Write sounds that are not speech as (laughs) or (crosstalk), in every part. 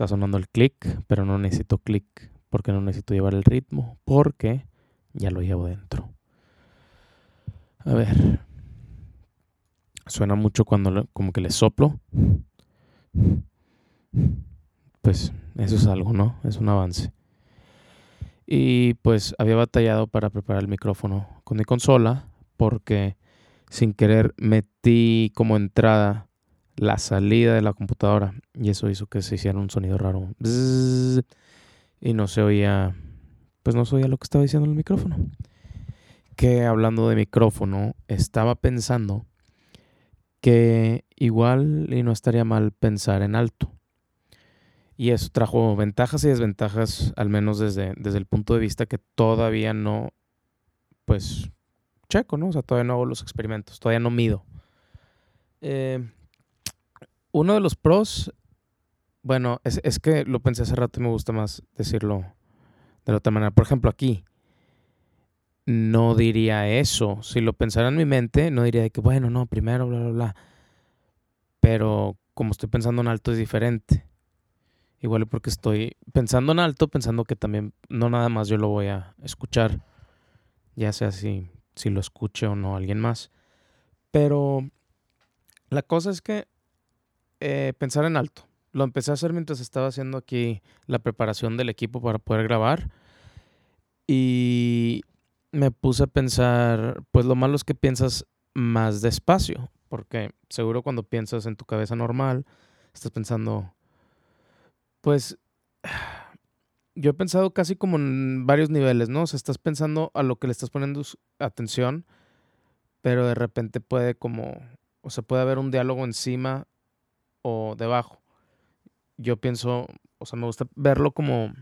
Está sonando el clic, pero no necesito clic porque no necesito llevar el ritmo, porque ya lo llevo dentro. A ver. Suena mucho cuando como que le soplo. Pues eso es algo, ¿no? Es un avance. Y pues había batallado para preparar el micrófono con mi consola porque sin querer metí como entrada la salida de la computadora y eso hizo que se hiciera un sonido raro. y no se oía, pues no se oía lo que estaba diciendo el micrófono. Que hablando de micrófono, estaba pensando que igual y no estaría mal pensar en alto. Y eso trajo ventajas y desventajas, al menos desde, desde el punto de vista que todavía no, pues, checo, ¿no? O sea, todavía no hago los experimentos, todavía no mido. Eh, uno de los pros, bueno, es, es, que lo pensé hace rato y me gusta más decirlo de la otra manera. Por ejemplo, aquí, no diría eso. Si lo pensara en mi mente, no diría que, bueno, no, primero, bla, bla, bla. Pero como estoy pensando en alto es diferente. Igual porque estoy pensando en alto, pensando que también no nada más yo lo voy a escuchar, ya sea si, si lo escuche o no alguien más. Pero la cosa es que eh, pensar en alto. Lo empecé a hacer mientras estaba haciendo aquí la preparación del equipo para poder grabar. Y me puse a pensar, pues lo malo es que piensas más despacio, porque seguro cuando piensas en tu cabeza normal, estás pensando, pues (sighs) yo he pensado casi como en varios niveles, ¿no? O sea, estás pensando a lo que le estás poniendo atención, pero de repente puede como, o sea, puede haber un diálogo encima o debajo. Yo pienso, o sea, me gusta verlo como,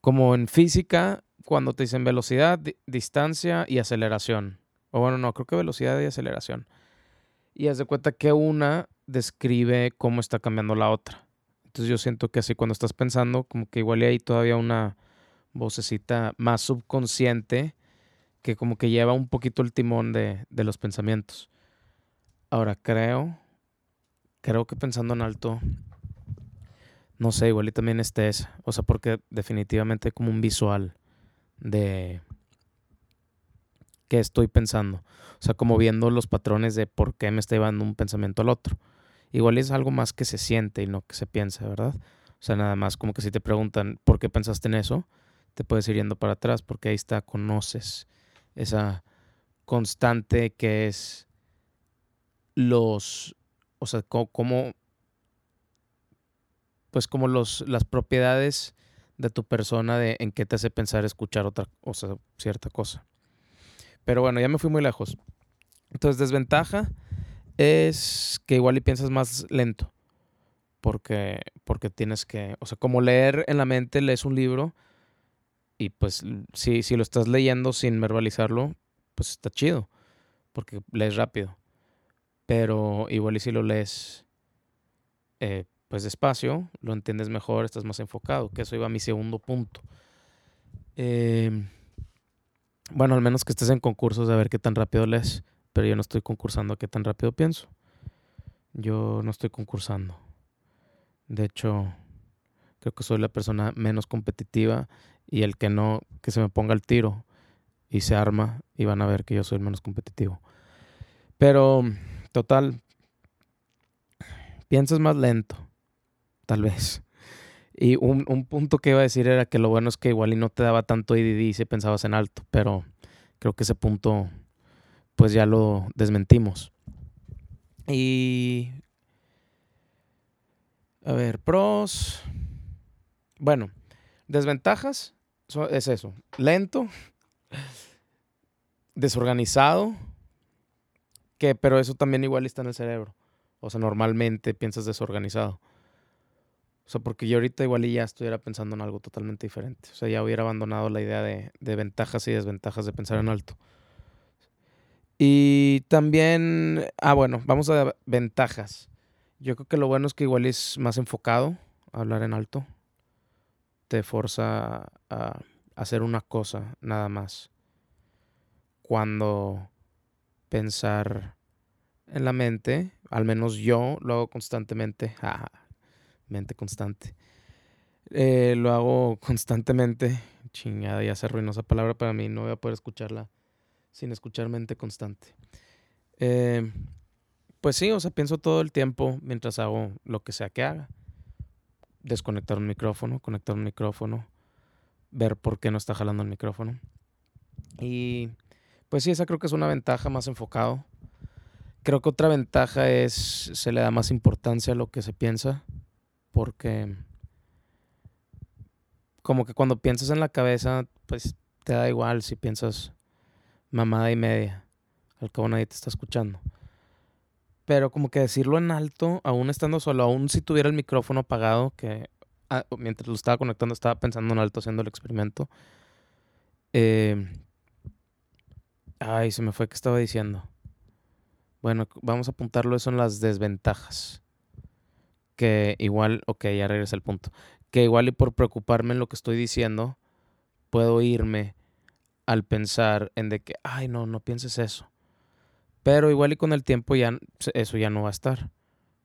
como en física, cuando te dicen velocidad, distancia y aceleración. O bueno, no, creo que velocidad y aceleración. Y haz de cuenta que una describe cómo está cambiando la otra. Entonces yo siento que así cuando estás pensando, como que igual hay todavía una vocecita más subconsciente que como que lleva un poquito el timón de, de los pensamientos. Ahora creo creo que pensando en alto, no sé, igual y también esté esa. O sea, porque definitivamente hay como un visual de qué estoy pensando. O sea, como viendo los patrones de por qué me está llevando un pensamiento al otro. Igual es algo más que se siente y no que se piensa, ¿verdad? O sea, nada más como que si te preguntan por qué pensaste en eso, te puedes ir yendo para atrás porque ahí está, conoces esa constante que es los o sea, como, pues como los, las propiedades de tu persona de en qué te hace pensar escuchar otra, o sea, cierta cosa. Pero bueno, ya me fui muy lejos. Entonces, desventaja es que igual y piensas más lento. Porque, porque tienes que, o sea, como leer en la mente, lees un libro y pues si, si lo estás leyendo sin verbalizarlo, pues está chido, porque lees rápido pero igual y si lo lees eh, pues despacio, lo entiendes mejor, estás más enfocado, que eso iba a mi segundo punto. Em, bueno, al menos que estés en concursos de ver qué tan rápido lees, pero yo no estoy concursando a qué tan rápido pienso. Yo no estoy concursando. De hecho, creo que soy la persona menos competitiva y el que no, que se me ponga el tiro y se arma y van a ver que yo soy el menos competitivo. Pero Total, piensas más lento, tal vez. Y un, punto que iba a decir era que lo bueno es que igual y no te daba tanto IDD si pensabas en alto, pero creo que ese punto pues ya lo desmentimos. Y... A ver, pros. Bueno, desventajas es eso. Lento, desorganizado pero eso también igual está en el cerebro. O sea, normalmente piensas desorganizado. O sea, porque yo ahorita igual ya estuviera pensando en algo totalmente diferente. O sea, ya hubiera abandonado la idea de, de ventajas y desventajas de pensar en alto. Y también, ah, bueno, vamos a ventajas. Yo creo que lo bueno es que igual es más enfocado a hablar en alto. Te forza a hacer una cosa nada más. Cuando pensar en la mente, al menos yo lo hago constantemente, (laughs) mente constante. Eh, lo hago constantemente. Chingada, ya se arruinó esa palabra para mí. No voy a poder escucharla sin escuchar mente constante. Eh, pues sí, o sea, pienso todo el tiempo mientras hago lo que sea que haga. Desconectar un micrófono, conectar un micrófono, ver por qué no está jalando el micrófono. Y pues sí, esa creo que es una ventaja más enfocado. Creo que otra ventaja es se le da más importancia a lo que se piensa, porque como que cuando piensas en la cabeza, pues te da igual si piensas mamada y media. Al cabo nadie te está escuchando. Pero como que decirlo en alto, aún estando solo, aún si tuviera el micrófono apagado, que ah, mientras lo estaba conectando estaba pensando en alto haciendo el experimento. Eh, ay, se me fue que estaba diciendo. Bueno, vamos a apuntarlo, eso en las desventajas. Que igual, ok, ya regresa el punto. Que igual y por preocuparme en lo que estoy diciendo, puedo irme al pensar en de que, ay, no, no pienses eso. Pero igual y con el tiempo ya eso ya no va a estar,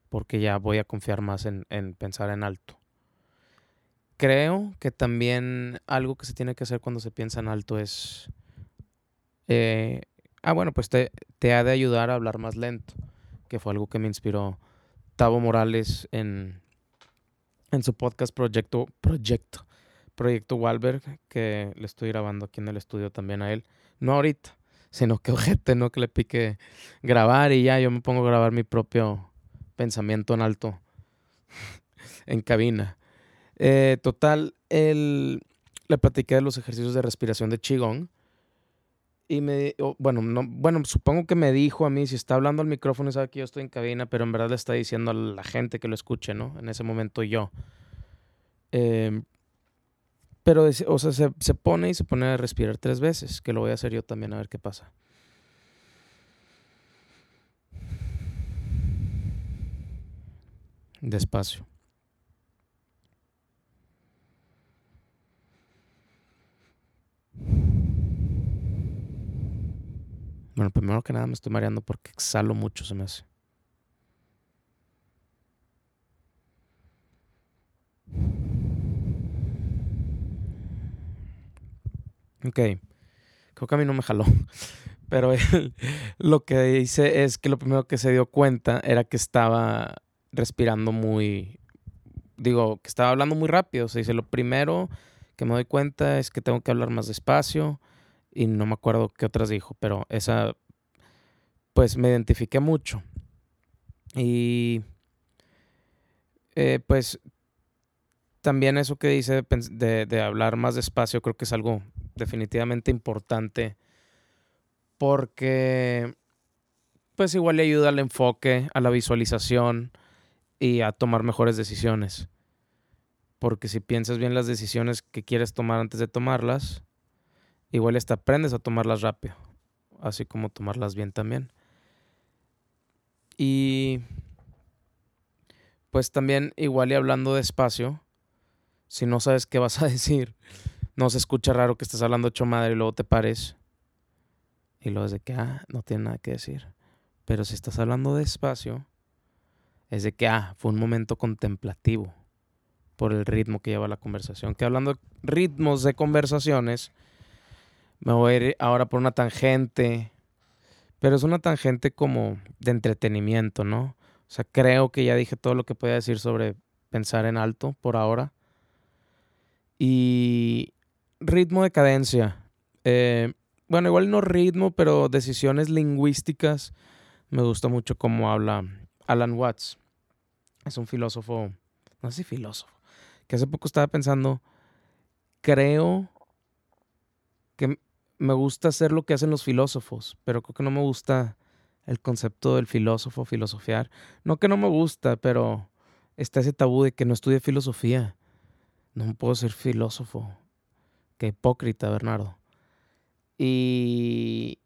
porque ya voy a confiar más en, pensar en alto. Creo que también algo que se tiene que hacer cuando se piensa en alto es... Eh, ah, bueno, pues te, te ha de ayudar a hablar más lento, que fue algo que me inspiró Tavo Morales en, en su podcast Proyecto, Proyecto, Proyecto Walberg, que le estoy grabando aquí en el estudio también a él. No ahorita, sino que (laughs) ojete, ¿no? Que le pique grabar y ya yo me pongo a grabar mi propio pensamiento en alto (laughs) en cabina. Eh, total, el, le platiqué de los ejercicios de respiración de Qigong. Y me, bueno, no, bueno, supongo que me dijo a mí, si está hablando al micrófono, sabe que yo estoy en cabina, pero en verdad le está diciendo a la gente que lo escuche, ¿no? En ese momento yo. Eh, pero, o sea, se, se, pone y se pone a respirar tres veces, que lo voy a hacer yo también a ver qué pasa. Despacio. Bueno, primero que nada me estoy mareando porque exhalo mucho, se me hace. Ok, creo que a mí no me jaló. (laughs) Pero él lo que dice es que lo primero que se dio cuenta era que estaba respirando muy, digo, que estaba hablando muy rápido. Se dice, lo primero que me doy cuenta es que tengo que hablar más despacio y no me acuerdo qué otras dijo, pero esa, pues me identifiqué mucho. Y eh, pues también eso que dice de, de, hablar más despacio creo que es algo definitivamente importante porque pues igual le ayuda al enfoque, a la visualización y a tomar mejores decisiones. Porque si piensas bien las decisiones que quieres tomar antes de tomarlas, igual hasta aprendes a tomarlas rápido, así como tomarlas bien también. Y pues también igual y hablando despacio, si no sabes qué vas a (laughs) decir, no se escucha raro que estés hablando ocho madre y luego te pares. Y luego es de que, ah, no tiene nada que decir. Pero si estás hablando despacio, es de que, ah, fue un momento contemplativo por el ritmo que lleva la conversación. Que hablando de ritmos de conversaciones, me voy a ir ahora por una tangente, pero es una tangente como de entretenimiento, ¿no? O sea, creo que ya dije todo lo que podía decir sobre pensar en alto por ahora. Y ritmo de cadencia. Eh, bueno, igual no ritmo, pero decisiones lingüísticas. Me gusta mucho cómo habla Alan Watts. Es un filósofo, no sé si filósofo, que hace poco estaba pensando, creo me gusta hacer lo que hacen los filósofos, pero creo que no me gusta el concepto del filósofo, filosofiar. No que no me gusta, pero está ese tabú de que no estudie filosofía. No puedo ser filósofo. Qué hipócrita, Bernardo. Y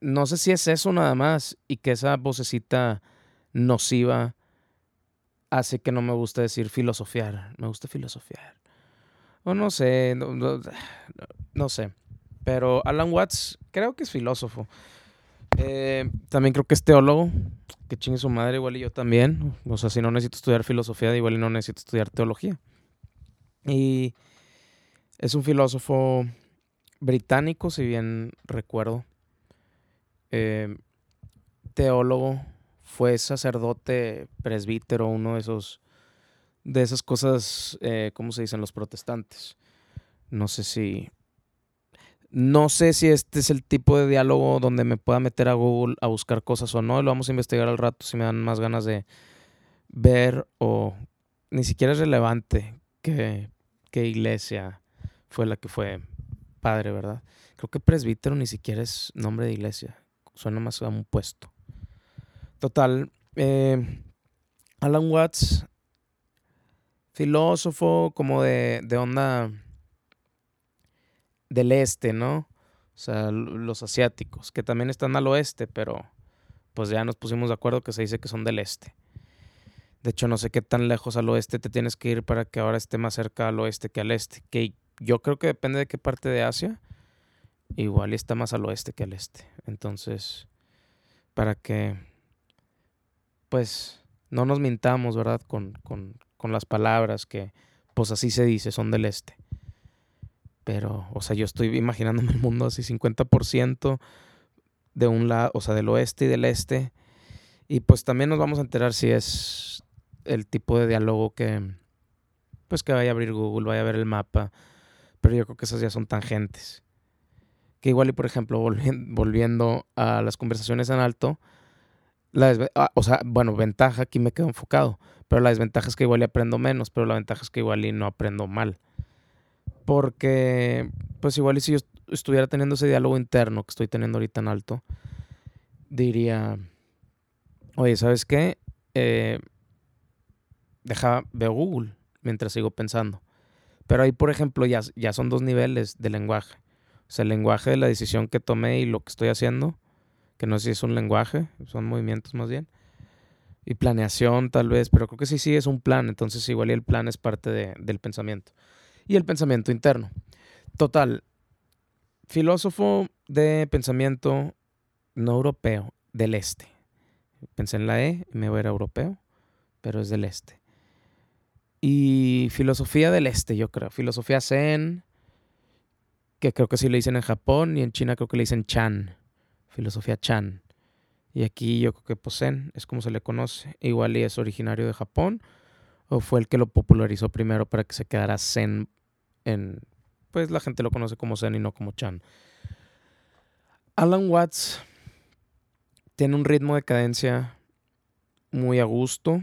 no sé si es eso nada más y que esa vocecita nociva hace que no me guste decir filosofiar. Me gusta filosofiar. O no sé, no, sé. Pero Alan Watts creo que es filósofo. Eh, también creo que es teólogo, que chingue su madre, igual y yo también. O sea, si no necesito estudiar filosofía, igual y no necesito estudiar teología. Y es un filósofo británico, si bien recuerdo. Eh, teólogo, fue sacerdote, presbítero, uno de esos, de esas cosas, eh, ¿cómo se dicen los protestantes? No sé si, no sé si este es el tipo de diálogo donde me pueda meter a Google a buscar cosas o no, lo vamos a investigar al rato si me dan más ganas de ver o ni siquiera es relevante que, iglesia fue la que fue padre, ¿verdad? Creo que presbítero ni siquiera es nombre de iglesia, suena más a un puesto. Total. Eh, Alan Watts, filósofo como de, de onda del este, ¿no? O sea, los asiáticos, que también están al oeste, pero pues ya nos pusimos de acuerdo que se dice que son del este. De hecho, no sé qué tan lejos al oeste te tienes que ir para que ahora esté más cerca al oeste que al este. Que yo creo que depende de qué parte de Asia. Igual está más al oeste que al este. Entonces, para que pues no nos mintamos, ¿verdad? Con, las palabras que, pues así se dice, son del este. Pero, o sea, yo estoy imaginándome el mundo así 50% de un lado, o sea, del oeste y del este. Y pues también nos vamos a enterar si es el tipo de diálogo que, pues que vaya a abrir Google, vaya a ver el mapa. Pero yo creo que esas ya son tangentes. Que igual y, por ejemplo, volviendo a las conversaciones en alto, la ah, o sea, bueno, ventaja, aquí me quedo enfocado, pero la desventaja es que igual y aprendo menos, pero la ventaja es que igual y no aprendo mal. Porque, pues igual y si yo estuviera teniendo ese diálogo interno que estoy teniendo ahorita en alto, diría, oye, ¿sabes qué? Eh, deja, veo Google mientras sigo pensando. Pero ahí, por ejemplo, ya, ya son dos niveles de lenguaje. O sea, el lenguaje de la decisión que tomé y lo que estoy haciendo que no sé si es un lenguaje, son movimientos más bien. Y planeación tal vez, pero creo que sí, sí es un plan, entonces igual y el plan es parte del pensamiento. Y el pensamiento interno. Total, filósofo de pensamiento no europeo, del este. Pensé en la E me voy a ir europeo, pero es del este. Y filosofía del este, yo creo. Filosofía Zen, que creo que sí le dicen en Japón y en China creo que le dicen Chan filosofía Chan. Y aquí yo creo que Posen es como se le conoce. Igual y es originario de Japón o fue el que lo popularizó primero para que se quedara Zen en... Pues la gente lo conoce como Zen y no como Chan. Alan Watts tiene un ritmo de cadencia muy a gusto.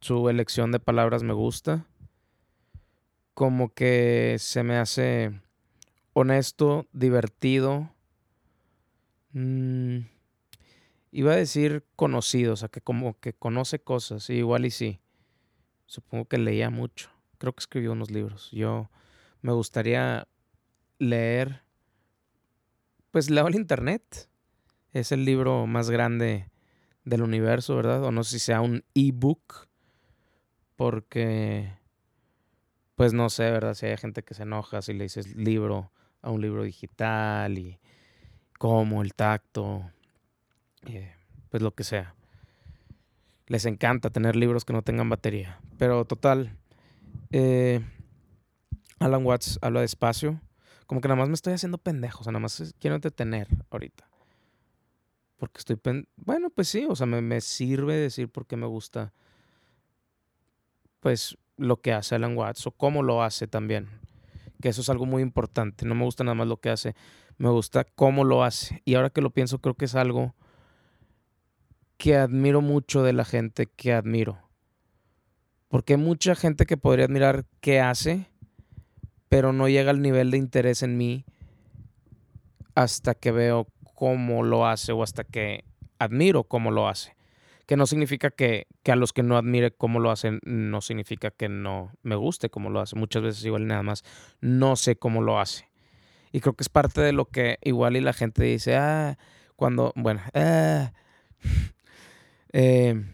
Su elección de palabras me gusta. Como que se me hace honesto, divertido Mm, iba a decir conocido, o sea, que como que conoce cosas, igual y sí. Supongo que leía mucho. Creo que escribió unos libros. Yo me gustaría leer, pues leo el Internet. Es el libro más grande del universo, ¿verdad? O no sé si sea un ebook, porque, pues no sé, ¿verdad? Si hay gente que se enoja si le dices libro a un libro digital y como el tacto, eh, pues lo que sea. Les encanta tener libros que no tengan batería. Pero total, eh, Alan Watts habla despacio. Como que nada más me estoy haciendo pendejo. O sea, nada más quiero entretener ahorita. Porque estoy... bueno, pues sí. O sea, me, me sirve decir por qué me gusta. Pues lo que hace Alan Watts o cómo lo hace también. Que eso es algo muy importante. No me gusta nada más lo que hace me gusta cómo lo hace. Y ahora que lo pienso, creo que es algo que admiro mucho de la gente que admiro. Porque hay mucha gente que podría admirar qué hace, pero no llega al nivel de interés en mí hasta que veo cómo lo hace o hasta que admiro cómo lo hace. Que no significa que, que, a los que no admire cómo lo hacen, no significa que no me guste cómo lo hace. Muchas veces igual nada más no sé cómo lo hace. Y creo que es parte de lo que igual y la gente dice, ah, cuando, bueno, ah, eh,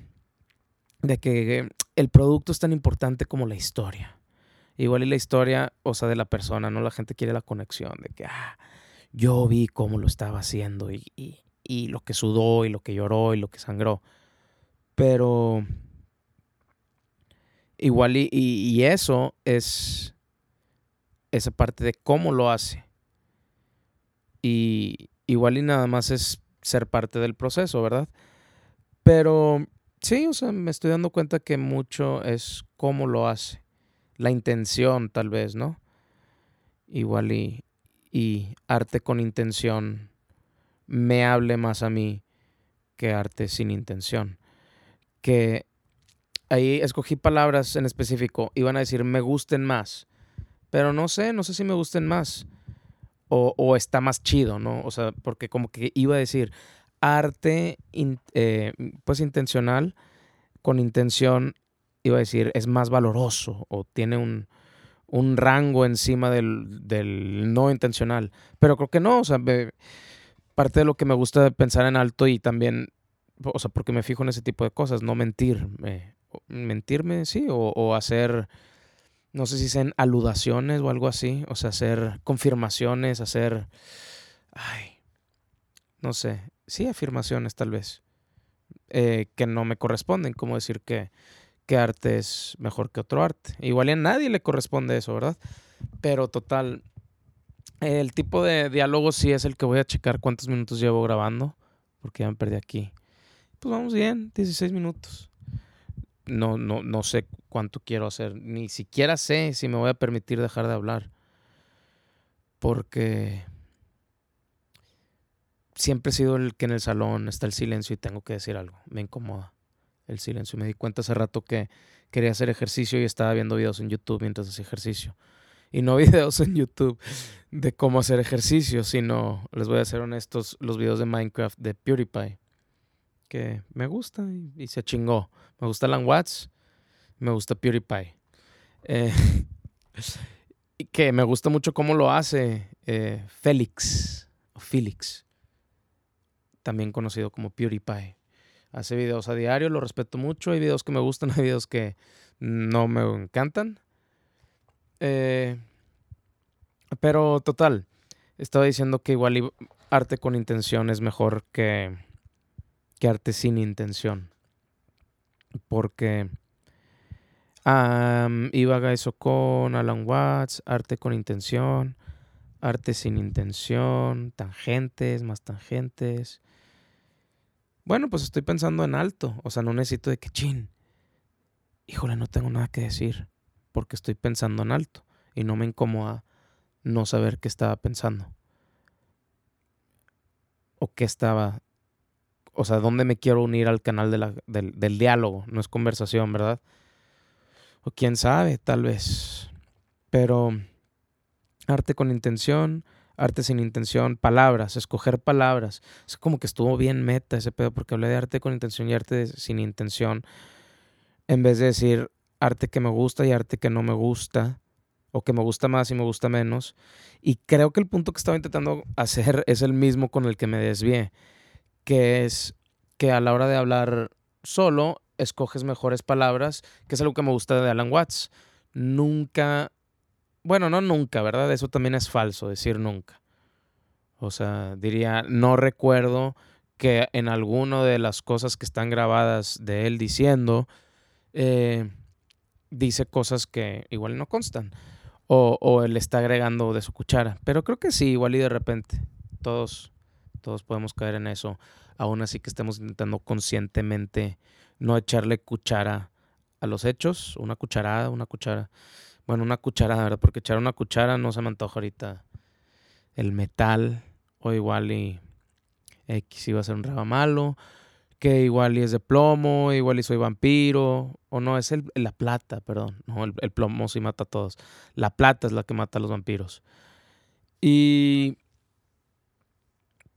de que el producto es tan importante como la historia. Igual y la historia, o sea, de la persona, ¿no? La gente quiere la conexión de que, ah, yo vi cómo lo estaba haciendo y, y lo que sudó y lo que lloró y lo que sangró. Pero igual y, y eso es esa parte de cómo lo hace. Y igual y nada más es ser parte del proceso, ¿verdad? Pero sí, o sea, me estoy dando cuenta que mucho es cómo lo hace. La intención, tal vez, ¿no? Igual y, y arte con intención me hable más a mí que arte sin intención. Que ahí escogí palabras en específico, iban a decir me gusten más, pero no sé, no sé si me gusten más o, está más chido, ¿no? O sea, porque como que iba a decir arte eh, pues intencional con intención, iba a decir es más valoroso o tiene un, un rango encima del, del, no intencional, pero creo que no, o sea, parte de lo que me gusta pensar en alto y también, o sea, porque me fijo en ese tipo de cosas, no mentir, mentirme, sí, o, hacer, no sé si sean aludaciones o algo así, o sea, hacer confirmaciones, hacer, ay, no sé, sí, afirmaciones tal vez, eh, que no me corresponden, como decir que, que arte es mejor que otro arte. Igual a nadie le corresponde eso, ¿verdad? Pero total, el tipo de diálogo sí es el que voy a checar cuántos minutos llevo grabando, porque ya me perdí aquí. Pues vamos bien, 16 minutos. No, no, no sé cuánto quiero hacer, ni siquiera sé si me voy a permitir dejar de hablar. Porque siempre he sido el que en el salón está el silencio y tengo que decir algo. Me incomoda el silencio. Me di cuenta hace rato que quería hacer ejercicio y estaba viendo videos en YouTube mientras hacía ejercicio y no (laughs) videos en YouTube de cómo hacer ejercicio, sino, les voy a ser honestos, los videos de Minecraft de PewDiePie, que me gusta y, se chingó. Me gusta Alan Watts, me gusta PewDiePie. Eh, (laughs) y que me gusta mucho cómo lo hace eh, Félix, o Felix, también conocido como PewDiePie. Hace videos a diario, lo respeto mucho. Hay videos que me gustan, (laughs) hay videos que no me encantan. Eh, pero total, estaba diciendo que igual arte con intención es mejor que, que arte sin intención. Porque iba eso con Alan Watts, arte con intención, arte sin intención, tangentes, más tangentes. Bueno, pues estoy pensando en alto, o sea, no necesito de que chin. Híjole, no tengo nada que decir porque estoy pensando en alto y no me incomoda no saber qué estaba pensando. O qué estaba, o sea, dónde me quiero unir al canal del, del diálogo, no es conversación, ¿verdad? O quién sabe, tal vez. Pero arte con intención, arte sin intención, palabras, escoger palabras. Es como que estuvo bien meta ese pedo porque hablé de arte con intención y arte sin intención. En vez de decir arte que me gusta y arte que no me gusta, o que me gusta más y me gusta menos. Y creo que el punto que estaba intentando (laughs) hacer es el mismo con el que me desvié, que es que a la hora de hablar solo, escoges mejores palabras, que es algo que me gusta de Alan Watts. Nunca, bueno, no nunca, ¿verdad? Eso también es falso, decir nunca. O sea, diría, no recuerdo que en alguna de las cosas que están grabadas de él diciendo, eh, dice cosas que igual no constan. O, o, él está agregando de su cuchara. Pero creo que sí, igual y de repente. Todos, todos podemos caer en eso. Aún así que estemos intentando conscientemente no echarle cuchara a los hechos. Una cucharada, una cuchara. Bueno, una cucharada, ¿verdad? Porque echar una cuchara no se me antoja ahorita. El metal. O igual y X iba a ser un raba malo que igual y es de plomo, igual y soy vampiro, o no, es el, la plata, perdón, no, el, plomo sí mata a todos, la plata es la que mata a los vampiros. Y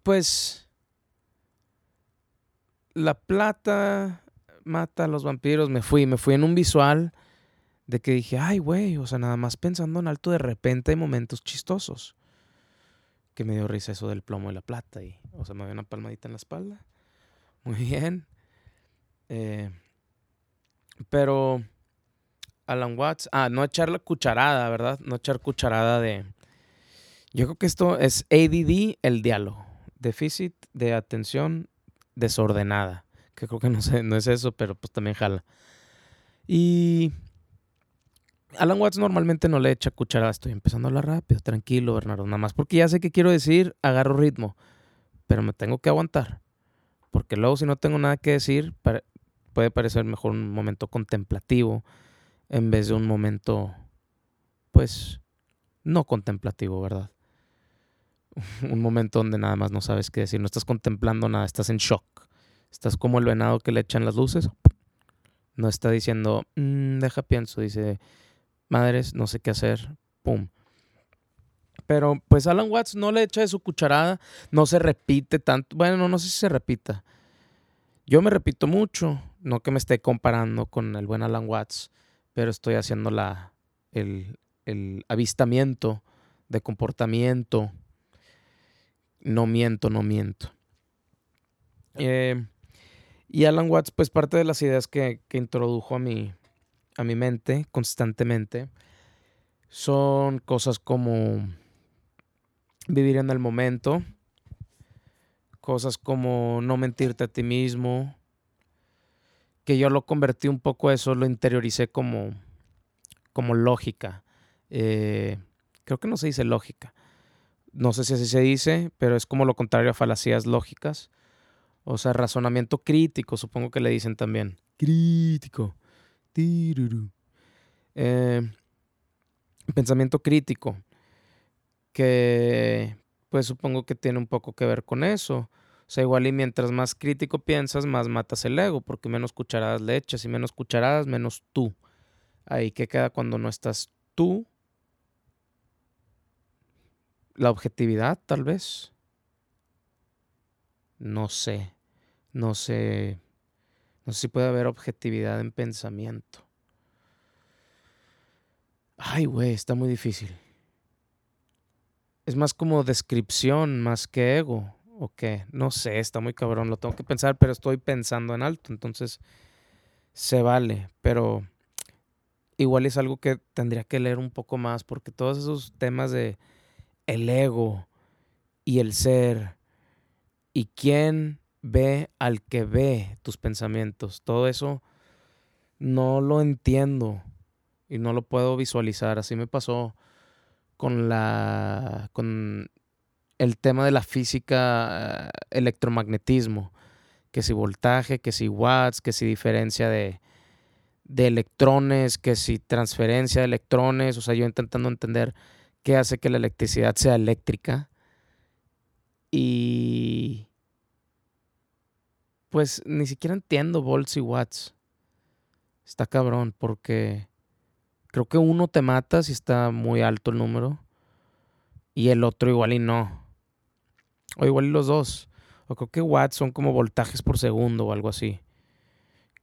pues la plata mata a los vampiros, me fui, me fui en un visual de que dije, ay, güey, o sea, nada más pensando en alto, de repente hay momentos chistosos. Que me dio risa eso del plomo y la plata. Y, o sea, me dio una palmadita en la espalda. (laughs) Muy bien. Eh, pero Alan Watts, ah, no echar la cucharada, ¿verdad? No echar cucharada de... Yo creo que esto es ADD, el diálogo. déficit de atención desordenada. Que creo que no, sé, no es eso, pero pues también jala. Y Alan Watts normalmente no le echa cucharada. Estoy empezando a hablar rápido, tranquilo, Bernardo. Nada más porque ya sé que quiero decir, agarro ritmo. Pero me tengo que aguantar. Porque luego, si no tengo nada que decir, puede parecer mejor un momento contemplativo en vez de un momento, pues, no contemplativo, ¿verdad? (laughs) un momento donde nada más no sabes qué decir. No estás contemplando nada, estás en shock. Estás como el venado que le echan las luces. No está diciendo, mm, deja pienso. Dice, madres, no sé qué hacer, pum. Pero pues Alan Watts no le echa de su cucharada, no se repite tanto. Bueno, no sé si se repita. Yo me repito mucho, no que me esté comparando con el buen Alan Watts, pero estoy haciendo la, el, el avistamiento de comportamiento. No miento, no miento. Eh, y Alan Watts, pues parte de las ideas que, que introdujo a mi, a mi mente constantemente son cosas como vivir en el momento, cosas como no mentirte a ti mismo, que yo lo convertí un poco eso, lo interioricé como, como lógica. Eh, creo que no se dice lógica. No sé si así se dice, pero es como lo contrario a falacias lógicas. O sea, razonamiento crítico, supongo que le dicen también. Crítico. Eh, pensamiento crítico, que pues supongo que tiene un poco que ver con eso. O sea, igual y mientras más crítico piensas, más matas el ego, porque menos cucharadas le echas y menos cucharadas, menos tú. Ahí que queda cuando no estás tú. La objetividad, tal vez. No sé. No sé. No sé si puede haber objetividad en pensamiento. Ay, güey, está muy difícil. Es más como descripción, más que ego. ¿O qué? No sé, está muy cabrón. Lo tengo que pensar, pero estoy pensando en alto. Entonces, se vale. Pero igual es algo que tendría que leer un poco más. Porque todos esos temas de el ego y el ser y quién ve al que ve tus pensamientos. Todo eso no lo entiendo y no lo puedo visualizar. Así me pasó con la con el tema de la física eh, electromagnetismo, que si voltaje, que si watts, que si diferencia de, de electrones, que si transferencia de electrones, o sea, yo intentando entender qué hace que la electricidad sea eléctrica. Y pues ni siquiera entiendo volts y watts. Está cabrón porque creo que uno te mata si está muy alto el número y el otro igual y no. O igual y los dos. O creo que watts son como voltajes por segundo o algo así.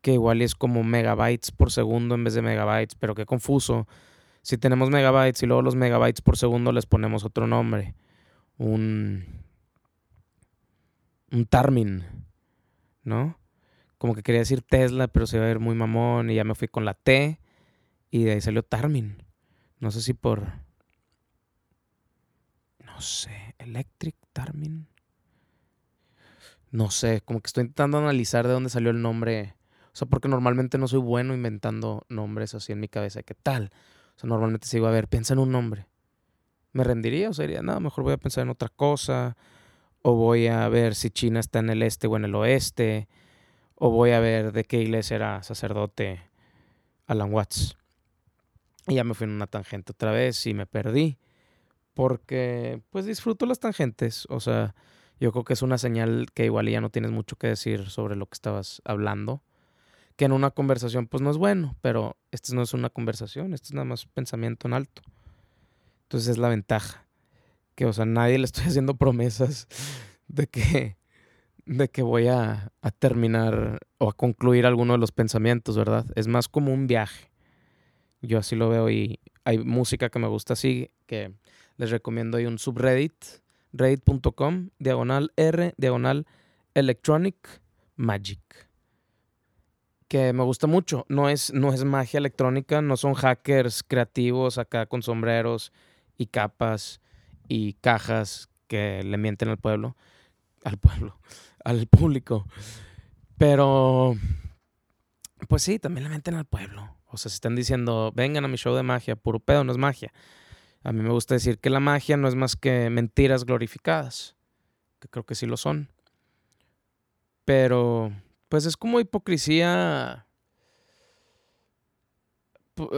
Que igual es como megabytes por segundo en vez de megabytes, pero qué confuso. Si tenemos megabytes y luego los megabytes por segundo les ponemos otro nombre. Un un Tarmin. ¿No? Como que quería decir Tesla, pero se iba a ver muy mamón y ya me fui con la T y de ahí salió Tarmin. No sé si por... No sé, Electric Tarmin. No sé, como que estoy intentando analizar de dónde salió el nombre. O sea, porque normalmente no soy bueno inventando nombres así en mi cabeza. ¿Qué tal? O sea, normalmente sigo a ver, piensa en un nombre. ¿Me rendiría o sería, no, mejor voy a pensar en otra cosa? O voy a ver si China está en el este o en el oeste, o voy a ver de qué iglesia era sacerdote Alan Watts. Y ya me fui en una tangente otra vez y me perdí, porque pues disfruto las tangentes, o sea, yo creo que es una señal que igual ya no tienes mucho que decir sobre lo que estabas hablando, que en una conversación pues no es bueno, pero esto no es una conversación, esto es nada más pensamiento en alto. Entonces es la ventaja que, o sea, nadie le estoy (laughs) haciendo promesas de que, de que voy a, a terminar o a concluir alguno de los pensamientos, ¿verdad? Es más como un viaje. Yo así lo veo y hay música que me gusta así, que les recomiendo. Hay un subreddit, reddit.com, diagonal R, diagonal electronic magic. Que me gusta mucho. No es, no es magia electrónica, no son hackers creativos acá con sombreros y capas y cajas que le mienten al pueblo. al pueblo, (laughs) al público. Pero, pues sí, también la meten al pueblo. O sea, se están diciendo, vengan a mi show de magia, puro pedo, no es magia. A mí me gusta decir que la magia no es más que mentiras glorificadas, que creo que sí lo son. Pero, pues es como hipocresía...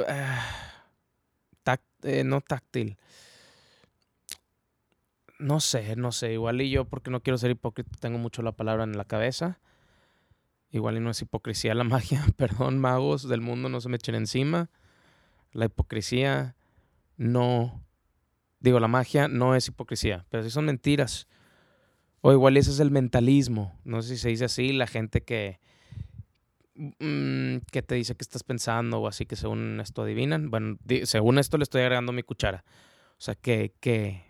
Ah, eh, no táctil. No sé, no sé. Igual y yo, porque no quiero ser hipócrita, tengo mucho la palabra en la cabeza. Igual y no es hipocresía la (laughs) magia. Perdón, magos del mundo, no se me echen encima. La hipocresía no. Digo, la magia no es hipocresía, pero sí son mentiras. O igual ese es el mentalismo. No sé si se dice así, la gente que. Mm, que te dice que estás pensando o así que según esto adivinan. Bueno, según esto le estoy agregando mi cuchara. O sea, que, que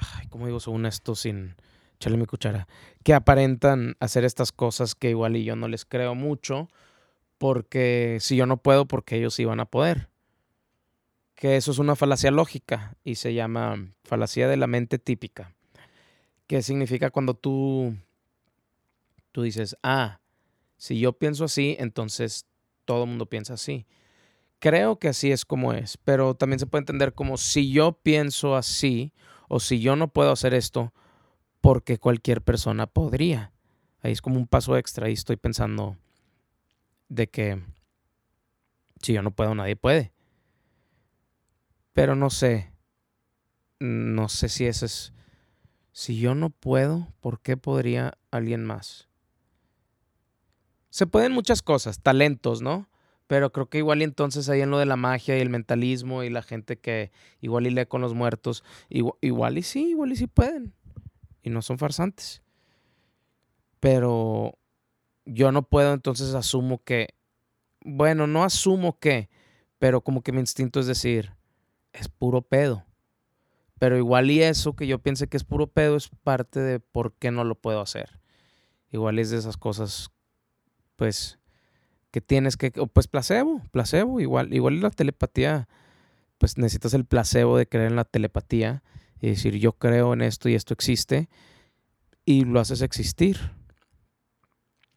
ay, ¿cómo digo según esto sin echarle mi cuchara? Que aparentan hacer estas cosas que igual y yo no les creo mucho, porque si yo no puedo, porque ellos iban a poder. Que eso es una falacia lógica y se llama falacia de la mente típica. Que significa cuando tú, tú dices, ah, si yo pienso así, entonces todo el mundo piensa así. Creo que así es como es, pero también se puede entender como si yo pienso así o si yo no puedo hacer esto, porque cualquier persona podría. Ahí es como un paso extra y estoy pensando de que si yo no puedo, nadie puede. Pero no sé, no sé si eso es, si yo no puedo, ¿por qué podría alguien más? Se pueden muchas cosas, talentos, ¿no? Pero creo que igual y entonces ahí en lo de la magia y el mentalismo y la gente que igual y lee con los muertos, igual, y sí, igual y sí pueden. Y no son farsantes. Pero yo no puedo, entonces asumo que, bueno, no asumo que, pero como que mi instinto es decir, es puro pedo. Pero igual y eso que yo piense que es puro pedo es parte de por qué no lo puedo hacer. Igual es de esas cosas, pues, que tienes que, pues placebo, placebo, igual, igual la telepatía, pues necesitas el placebo de creer en la telepatía y decir yo creo en esto y esto existe y lo haces existir.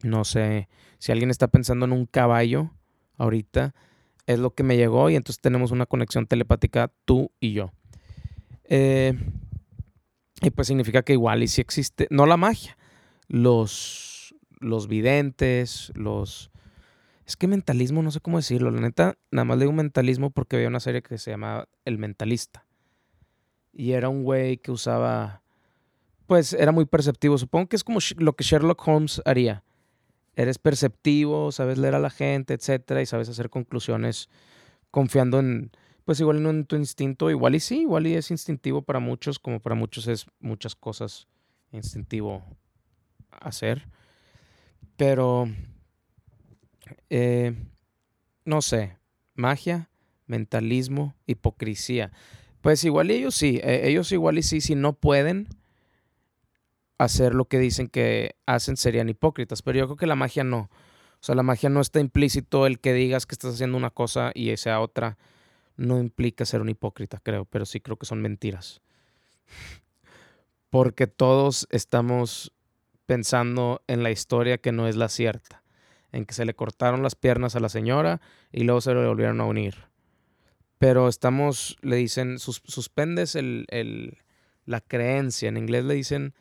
No sé, si alguien está pensando en un caballo ahorita, es lo que me llegó y entonces tenemos una conexión telepática tú y yo. Eh, y pues significa que igual y si existe, no la magia, los, los videntes, los es que mentalismo, no sé cómo decirlo. La neta, nada más le digo mentalismo porque había una serie que se llamaba El Mentalista. Y era un güey que usaba. Pues era muy perceptivo. Supongo que es como lo que Sherlock Holmes haría. Eres perceptivo, sabes leer a la gente, etcétera, y sabes hacer conclusiones confiando en. Pues igual en tu instinto, igual y sí, igual y es instintivo para muchos, como para muchos es muchas cosas instintivo hacer. Pero eh, no sé, magia, mentalismo, hipocresía. Pues igual ellos sí, eh, ellos igual y sí, si no pueden hacer lo que dicen que hacen, serían hipócritas. Pero yo creo que la magia no. O sea, la magia no está implícito el que digas que estás haciendo una cosa y esa otra. No implica ser un hipócrita, creo, pero sí creo que son mentiras. (laughs) Porque todos estamos pensando en la historia que no es la cierta en que se le cortaron las piernas a la señora y luego se le volvieron a unir. Pero estamos, le dicen, suspendes el, la creencia. En inglés le dicen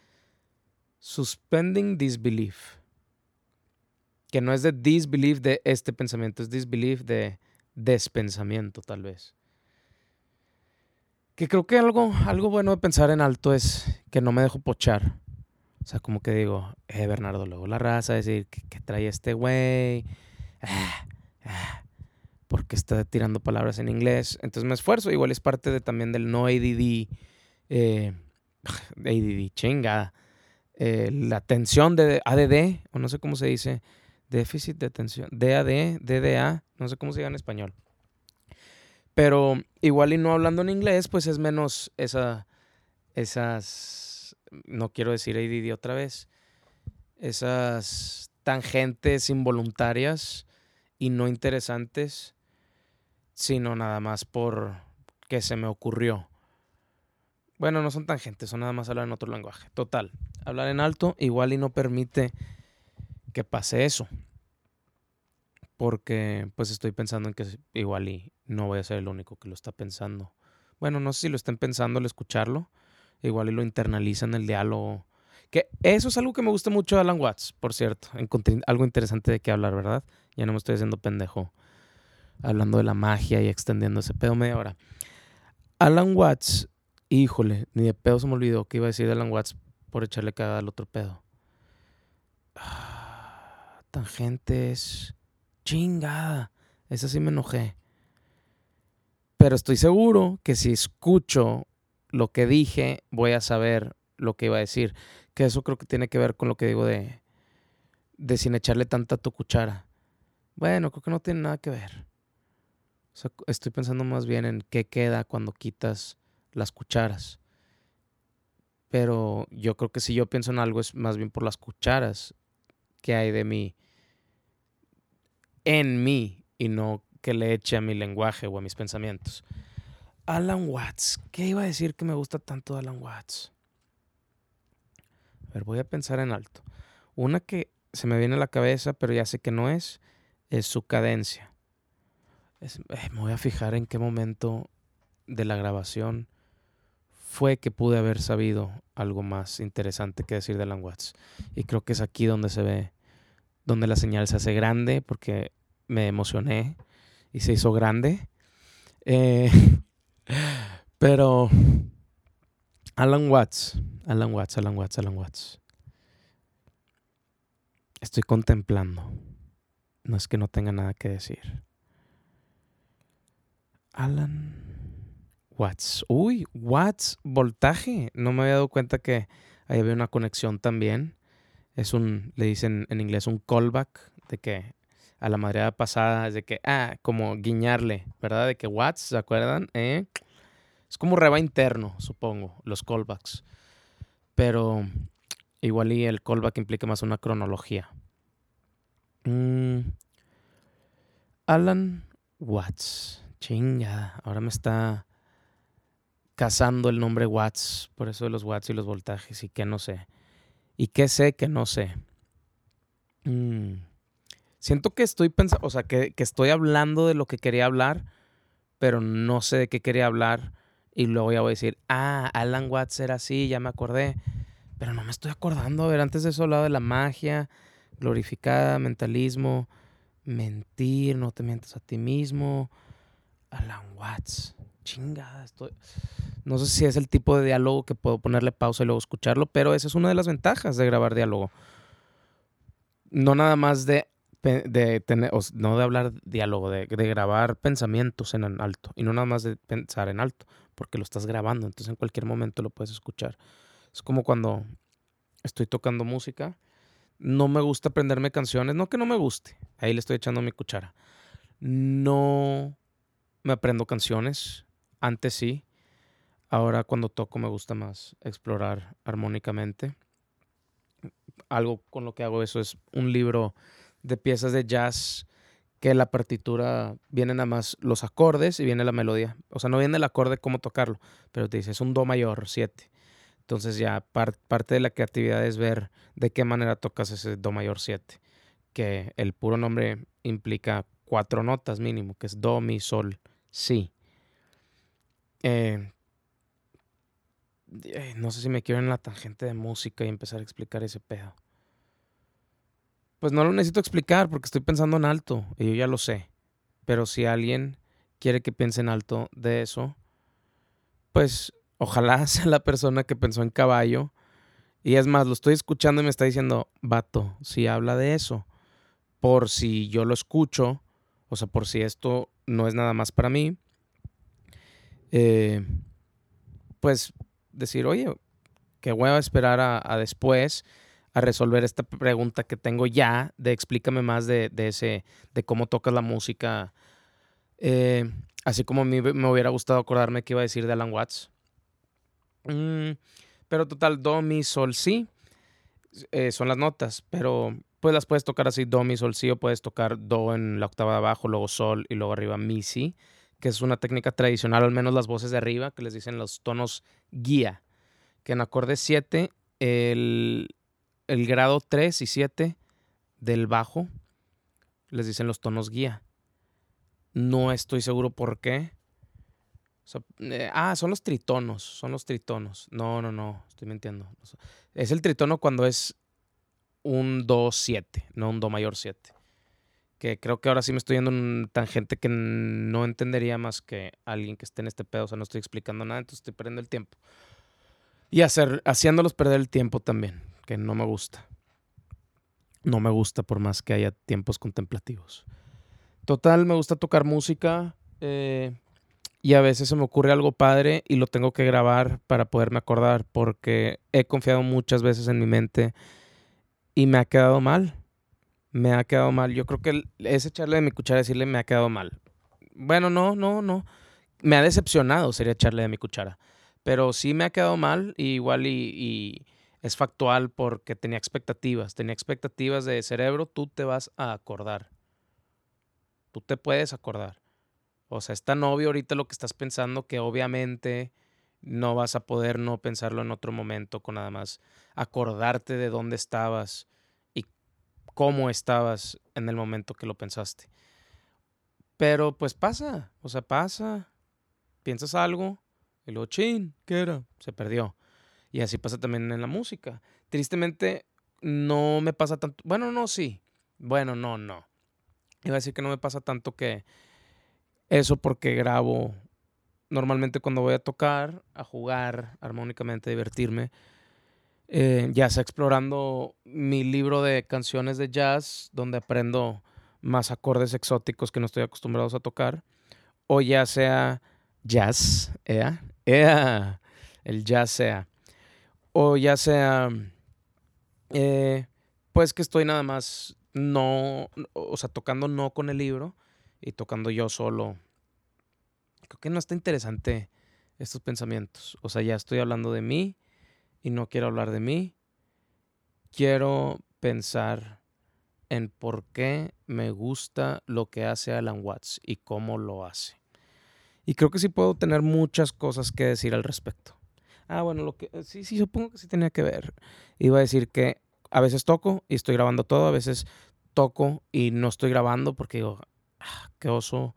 suspending disbelief. Que no es de disbelief de este pensamiento, es disbelief de despensamiento, tal vez. Que creo que algo, algo bueno de pensar en alto es que no me dejo pochar. O sea, como que digo, eh, Bernardo, luego la raza, decir, ¿qué, trae este güey? Ah, ah, porque está tirando palabras en inglés. Entonces me esfuerzo. Igual es parte de, también del no ADD. Eh, (sighs) ADD, chinga. Eh, la atención de ADD, o no sé cómo se dice. Déficit de atención. DAD, DDA, no sé cómo se diga en español. Pero igual y no hablando en inglés, pues es menos esa, esas no quiero decir ADD otra vez, esas tangentes involuntarias y no interesantes, sino nada más por que se me ocurrió. Bueno, no son tangentes, son nada más hablar en otro lenguaje. Total, hablar en alto igual y no permite que pase eso. Porque pues estoy pensando en que igual y no voy a ser el único que lo está pensando. Bueno, no sé si lo estén pensando al escucharlo. Igual y lo internalizan el diálogo. Que eso es algo que me gusta mucho de Alan Watts, por cierto. Encontré algo interesante de qué hablar, ¿verdad? Ya no me estoy haciendo pendejo hablando de la magia y extendiendo ese pedo media hora. Alan Watts, híjole, ni de pedo se me olvidó que iba a decir de Alan Watts por echarle cagada al otro pedo. Ah, tangentes. Chingada. Esa sí me enojé. Pero estoy seguro que si escucho lo que dije, voy a saber lo que iba a decir. Que eso creo que tiene que ver con lo que digo de, de sin echarle tanta tu cuchara. Bueno, creo que no tiene nada que ver. estoy pensando más bien en qué queda cuando quitas las cucharas. Pero yo creo que si yo pienso en algo es más bien por las cucharas que hay de mí en mí y no que le eche a mi lenguaje o a mis pensamientos. Alan Watts. ¿Qué iba a decir que me gusta tanto de Alan Watts? A ver, voy a pensar en alto. Una que se me viene a la cabeza, pero ya sé que no es, es su cadencia. Eh, me voy a fijar en qué momento de la grabación fue que pude haber sabido algo más interesante que decir de Alan Watts. Y creo que es aquí donde se ve, donde la señal se hace grande, porque me emocioné y se hizo grande. Eh, (laughs) pero Alan Watts, Alan Watts, Alan Watts, Alan Watts. Estoy contemplando. No es que no tenga nada que decir. Alan Watts. Uy, Watts, voltaje. No me había dado cuenta que ahí había una conexión también. Es un, le dicen en inglés un callback, de que a la madreada pasada, es de que, ah, como guiñarle, ¿verdad? De que Watts, ¿se acuerdan? ¿Eh? Es como reba interno, supongo, los callbacks. Pero igual y el callback implica más una cronología. Mm. Alan Watts. Chinga, ahora me está cazando el nombre Watts, por eso de los watts y los voltajes, y que no sé. Y qué sé que no sé. Mm. Siento que estoy pensando, o sea, que, estoy hablando de lo que quería hablar, pero no sé de qué quería hablar. Y luego ya voy a decir, ah, Alan Watts era así, ya me acordé. Pero no me estoy acordando. A ver, antes de eso hablaba de la magia, glorificada, mentalismo, mentir, no te mientas a ti mismo. Alan Watts. Chingada, estoy. No sé si es el tipo de diálogo que puedo ponerle pausa y luego escucharlo, pero esa es una de las ventajas de grabar diálogo. No nada más de de tener, no de hablar diálogo, de, grabar pensamientos en alto y no nada más de pensar en alto, porque lo estás grabando, entonces en cualquier momento lo puedes escuchar. Es como cuando estoy tocando música, no me gusta aprenderme canciones, no que no me guste, ahí le estoy echando mi cuchara. No me aprendo canciones, antes sí, ahora cuando toco me gusta más explorar armónicamente. Algo con lo que hago eso es un libro de piezas de jazz que la partitura viene nada más los acordes y viene la melodía. O sea, no viene el acorde cómo tocarlo, pero te dice es un do mayor 7. Entonces ya parte de la creatividad es ver de qué manera tocas ese do mayor 7, que el puro nombre implica cuatro notas mínimo, que es do, mi, sol, si. Eh, eh, no sé si me quiero en la tangente de música y empezar a explicar ese pedo. Pues no lo necesito explicar porque estoy pensando en alto y yo ya lo sé. Pero si alguien quiere que piense en alto de eso, pues ojalá (laughs) sea la persona que pensó en caballo. Y es más, lo estoy escuchando y me está diciendo, vato, si habla de eso, por si yo lo escucho, o sea, por si esto no es nada más para mí, eh, pues decir, oye, que voy a esperar a después a resolver esta pregunta que tengo ya de explícame más de, ese, de cómo tocas la música. Eh, así como a mí me hubiera gustado acordarme que iba a decir de Alan Watts. Mm, pero total, do, mi, sol, si. Eh, son las notas, pero pues las puedes tocar así, do, mi, sol, si, o puedes tocar do en la octava de abajo, luego sol y luego arriba mi, si, que es una técnica tradicional, al menos las voces de arriba, que les dicen los tonos guía, que en acorde 7, el, el grado 3 y 7 del bajo, les dicen los tonos guía. No estoy seguro por qué. Eh, ah, son los tritonos, son los tritonos. No, no, no, estoy mintiendo. Es el tritono cuando es un Do 7, no un Do mayor 7. Que creo que ahora sí me estoy yendo en tangente que no entendería más que alguien que esté en este pedo. O sea, no estoy explicando nada, entonces estoy perdiendo el tiempo. Y hacer, haciéndolos perder el tiempo también, que no me gusta. No me gusta por más que haya tiempos contemplativos. Total, me gusta tocar música. Eh, y a veces se me ocurre algo padre y lo tengo que grabar para poderme acordar porque he confiado muchas veces en mi mente y me ha quedado mal. Me ha quedado mal. Yo creo que es echarle de mi cuchara y decirle me ha quedado mal. Bueno, no, no, no. Me ha decepcionado sería echarle de mi cuchara. Pero sí me ha quedado mal y igual y, y es factual porque tenía expectativas. Tenía expectativas de cerebro, tú te vas a acordar. Tú te puedes acordar. O sea, es tan obvio ahorita lo que estás pensando que obviamente no vas a poder no pensarlo en otro momento con nada más acordarte de dónde estabas y cómo estabas en el momento que lo pensaste. Pero pues pasa, o sea, pasa. Piensas algo y luego, chin, ¿qué era? Se perdió. Y así pasa también en la música. Tristemente, no me pasa tanto. Bueno, no, sí. Bueno, no, no. Iba a decir que no me pasa tanto que eso porque grabo normalmente cuando voy a tocar, a jugar armónicamente, a divertirme, eh, ya sea explorando mi libro de canciones de jazz, donde aprendo más acordes exóticos que no estoy acostumbrado a tocar, o ya sea jazz, ea, ea, el jazz sea, o ya sea, eh, pues que estoy nada más no, o sea, tocando no con el libro, y tocando yo solo. Creo que no está interesante estos pensamientos. O sea, ya estoy hablando de mí y no quiero hablar de mí. Quiero pensar en por qué me gusta lo que hace Alan Watts y cómo lo hace. Y creo que sí puedo tener muchas cosas que decir al respecto. Ah, bueno, lo que sí, sí, supongo que sí tenía que ver. Iba a decir que a veces toco y estoy grabando todo, a veces toco y no estoy grabando porque digo, Ah, qué oso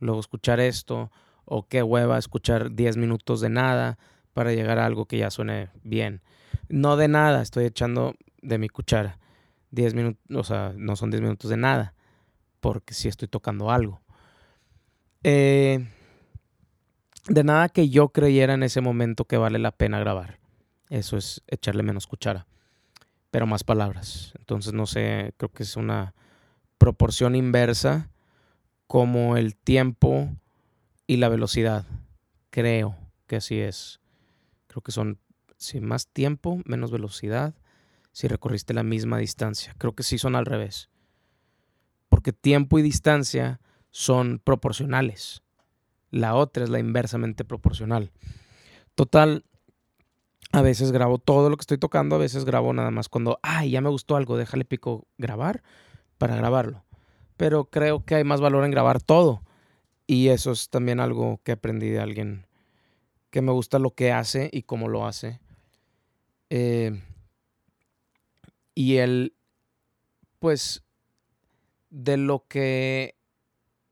luego escuchar esto, o qué hueva escuchar 10 minutos de nada para llegar a algo que ya suene bien. No de nada, estoy echando de mi cuchara. 10 minutos, o sea, no son 10 minutos de nada, porque sí estoy tocando algo. Eh, de nada que yo creyera en ese momento que vale la pena grabar. Eso es echarle menos cuchara, pero más palabras. Entonces, no sé, creo que es una proporción inversa como el tiempo y la velocidad. Creo que así es. Creo que son, si más tiempo, menos velocidad, si recorriste la misma distancia. Creo que sí son al revés. Porque tiempo y distancia son proporcionales. La otra es la inversamente proporcional. Total, a veces grabo todo lo que estoy tocando, a veces grabo nada más cuando, ay, ya me gustó algo, déjale pico grabar para grabarlo pero creo que hay más valor en grabar todo. Y eso es también algo que aprendí de alguien que me gusta lo que hace y cómo lo hace. Eh, y él, pues, de lo que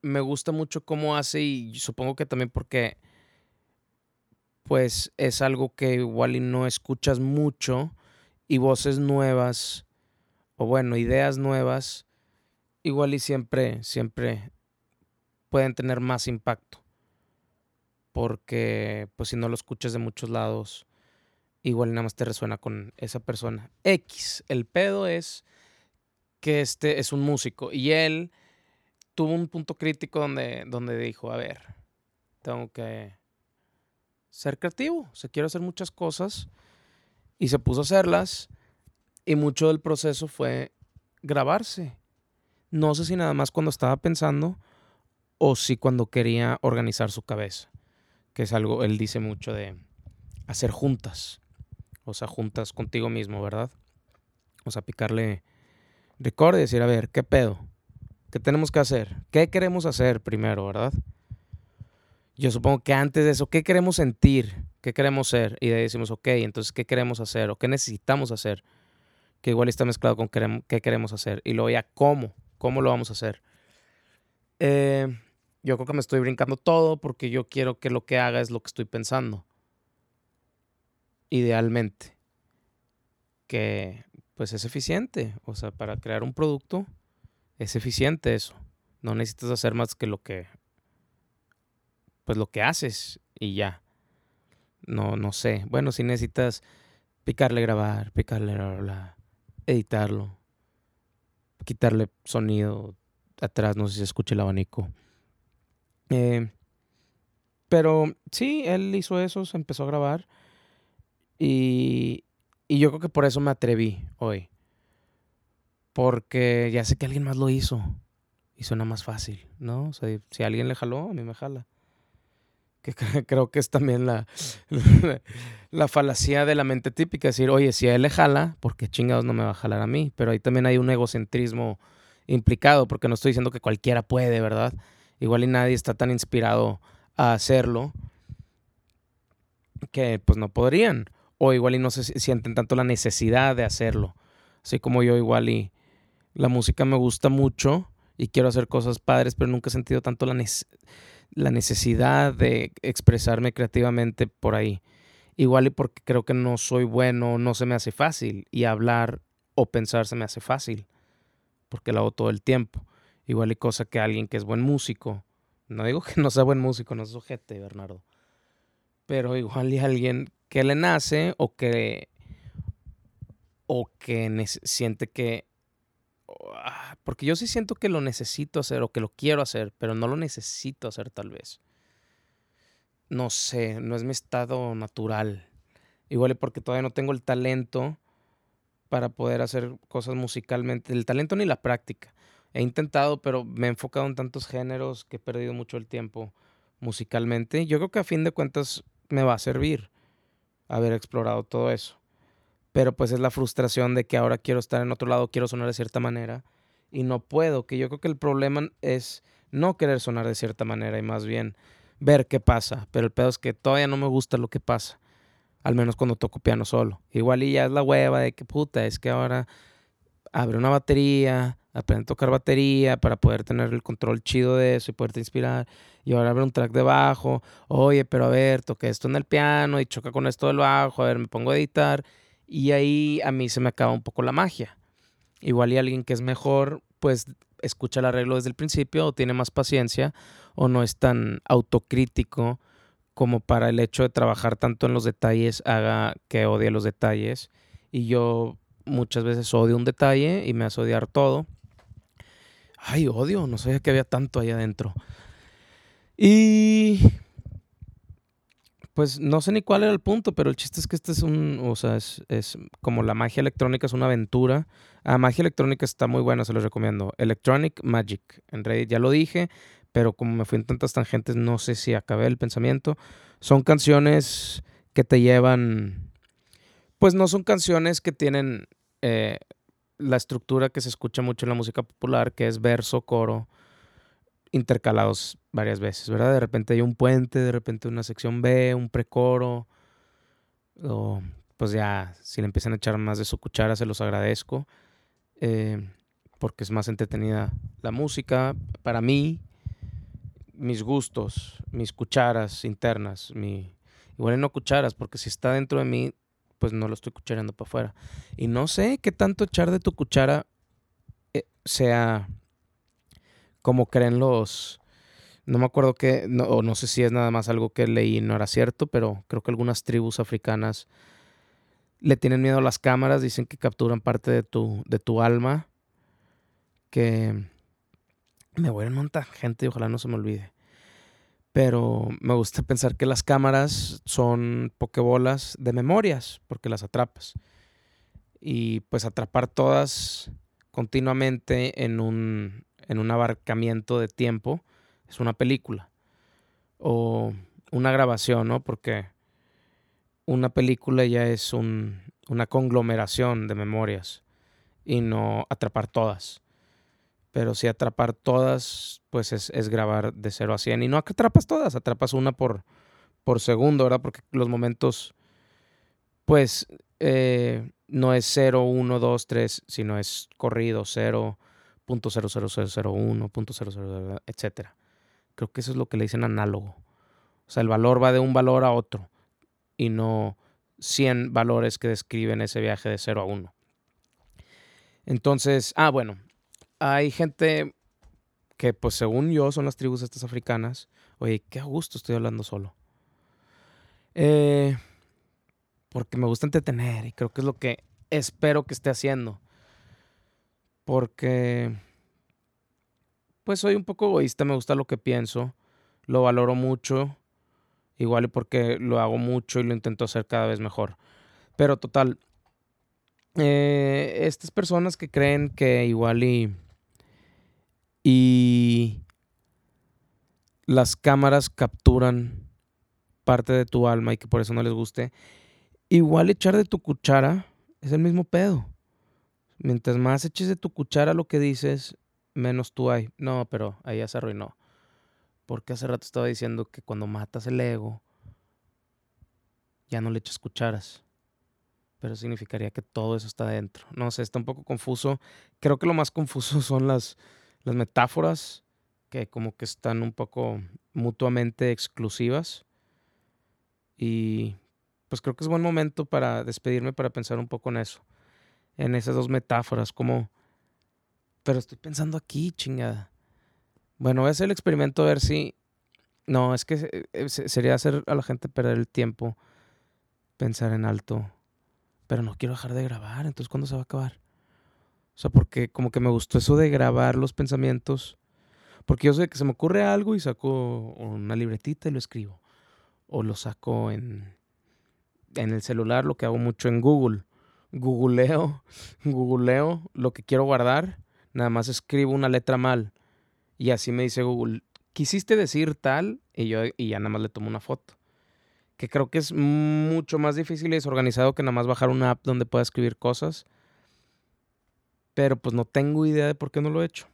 me gusta mucho cómo hace y supongo que también porque, pues, es algo que igual y no escuchas mucho y voces nuevas, o bueno, ideas nuevas, igual y siempre, siempre pueden tener más impacto. Porque, pues si no lo escuchas de muchos lados, igual nada más te resuena con esa persona. X, el pedo es que este es un músico y él tuvo un punto crítico donde, donde dijo, a ver, tengo que ser creativo, se quiero hacer muchas cosas y se puso a hacerlas y mucho del proceso fue grabarse no sé si nada más cuando estaba pensando o si cuando quería organizar su cabeza, que es algo, él dice mucho de hacer juntas, o sea, juntas contigo mismo, ¿verdad? O sea, picarle record y decir, a ver, ¿qué pedo? ¿Qué tenemos que hacer? ¿Qué queremos hacer primero, verdad? yo supongo que antes de eso, ¿qué queremos sentir? ¿Qué queremos ser? Y de ahí decimos, ok, entonces, ¿qué queremos hacer? ¿O qué necesitamos hacer? Que igual está mezclado con qué queremos hacer. Y luego ya, ¿cómo? ¿Cómo lo vamos a hacer? Eh, yo creo que me estoy brincando todo porque yo quiero que lo que haga es lo que estoy pensando. Idealmente. Que pues es eficiente. O sea, para crear un producto es eficiente eso. No necesitas hacer más que lo que pues lo que haces y ya. No, no sé. Bueno, si necesitas picarle grabar, picarle editarlo, quitarle sonido atrás, no sé si se escucha el abanico. Eh, pero sí, él hizo eso, se empezó a grabar. Y, y yo creo que por eso me atreví hoy. Porque ya sé que alguien más lo hizo. Y suena más fácil, ¿no? O sea, si alguien le jaló, a mí me jala que creo que es también la, (laughs) la, falacia de la mente típica, decir, oye, si a él le jala, ¿por qué chingados no me va a jalar a mí? Pero ahí también hay un egocentrismo implicado, porque no estoy diciendo que cualquiera puede, ¿verdad? Igual y nadie está tan inspirado a hacerlo que pues no podrían, o igual y no se sienten tanto la necesidad de hacerlo, así como yo igual y la música me gusta mucho y quiero hacer cosas padres, pero nunca he sentido tanto la necesidad de expresarme creativamente por ahí. Igual y porque creo que no soy bueno, no se me hace fácil. Y hablar o pensar se me hace fácil. Porque lo hago todo el tiempo. Igual y cosa que alguien que es buen músico. No digo que no sea buen músico, no es ojete, Bernardo. Pero igual y alguien que le nace o que. o que siente que Ah, porque yo sí siento que lo necesito hacer o que lo quiero hacer, pero no lo necesito hacer tal vez. No sé, no es mi estado natural. Igual porque todavía no tengo el talento para poder hacer cosas musicalmente. El talento ni la práctica. He intentado, pero me he enfocado en tantos géneros que he perdido mucho el tiempo musicalmente. Yo creo que a fin de cuentas me va a servir haber explorado todo eso pero pues es la frustración de que ahora quiero estar en otro lado, quiero sonar de cierta manera y no puedo, que yo creo que el problema es no querer sonar de cierta manera y más bien ver qué pasa, pero el pedo es que todavía no me gusta lo que pasa, al menos cuando toco piano solo. Igual y ya es la hueva de que puta, es que ahora abre una batería, aprende a tocar batería para poder tener el control chido de eso y poderte inspirar. Y ahora abre un track de bajo, oye, pero a ver, toqué esto en el piano y choca con esto del bajo, a ver, me pongo a editar y ahí a mí se me acaba un poco la magia. Igual y alguien que es mejor, pues escucha el arreglo desde el principio o tiene más paciencia o no es tan autocrítico como para el hecho de trabajar tanto en los detalles haga que odie los detalles. Y yo muchas veces odio un detalle y me hace odiar todo. Ay, odio, no sabía que había tanto ahí adentro. Y pues no sé ni cuál era el punto, pero el chiste es que este es un, o sea, es, como la magia electrónica, es una aventura. Ah, magia electrónica está muy buena, se los recomiendo. Electronic Magic, en Reddit ya lo dije, pero como me fui en tantas tangentes, no sé si acabé el pensamiento. Son canciones que te llevan, pues no son canciones que tienen eh, la estructura que se escucha mucho en la música popular, que es verso, coro, intercalados varias veces, ¿verdad? De repente hay un puente, de repente una sección B, un precoro, o pues ya, si le empiezan a echar más de su cuchara, se los agradezco, eh, porque es más entretenida la música. Para mí, mis gustos, mis cucharas internas, mi, igual no cucharas, porque si está dentro de mí, pues no lo estoy cuchareando para afuera. Y no sé qué tanto echar de tu cuchara eh, sea como creen los... No me acuerdo que, no, o no sé si es nada más algo que leí no era cierto, pero creo que algunas tribus africanas le tienen miedo a las cámaras, dicen que capturan parte de tu, de tu alma, que me voy a montar gente y ojalá no se me olvide. Pero me gusta (laughs) pensar que las cámaras son pokebolas de memorias, porque las atrapas. Y pues atrapar todas continuamente en un, en un abarcamiento de tiempo, es una película. O una grabación, ¿no? Porque una película ya es una conglomeración de memorias y no atrapar todas. Pero si atrapar todas, pues es, es grabar de 0 a 100. Y no atrapas todas, atrapas una por, por segundo, ¿verdad? Porque los momentos, pues, eh, no es 0, 1, 2, 3, sino es corrido 0, punto 0, 0, 0, 0, 1, punto 0, 0, etc. Creo que eso es lo que le dicen análogo. O sea, el valor va de un valor a otro y no 100 valores que describen ese viaje de 0 a 1. Entonces, ah, bueno, hay gente que pues según yo son las tribus estas africanas. Oye, qué a gusto estoy hablando solo. Eh, porque me gusta entretener y creo que es lo que espero que esté haciendo. Porque, pues soy un poco egoísta, me gusta lo que pienso, lo valoro mucho, igual y porque lo hago mucho y lo intento hacer cada vez mejor. Pero total, eh, estas personas que creen que igual y, y las cámaras capturan parte de tu alma y que por eso no les guste, Igual echar de tu cuchara es el mismo pedo. Mientras más eches de tu cuchara lo que dices, menos tú hay. No, pero ahí ya se arruinó. Porque hace rato estaba diciendo que cuando matas el ego, ya no le echas cucharas. Pero significaría que todo eso está dentro. No sé, está un poco confuso. Creo que lo más confuso (laughs) son las, las metáforas, que como que están un poco mutuamente exclusivas. Y pues creo que es buen momento para despedirme, para pensar un poco en eso, en esas dos metáforas, como, pero estoy pensando aquí, chingada. Bueno, voy a hacer el experimento a ver si, no, es que eh, sería hacer a la gente perder el tiempo, pensar en alto, pero no quiero dejar de grabar, entonces ¿cuándo se va a acabar? O sea, porque como que me gustó eso de grabar los pensamientos. Porque yo sé que se me ocurre algo y saco una libretita y lo escribo. O lo saco en, en el celular lo que hago mucho en Google. Googleo, (laughs) googleo lo que quiero guardar, nada más escribo una letra mal y así me dice Google, quisiste decir tal y yo y ya nada más le tomo una foto. Que creo que es mucho más difícil y desorganizado que nada más bajar una app donde pueda escribir cosas. Pero pues no tengo idea de por qué no lo he hecho.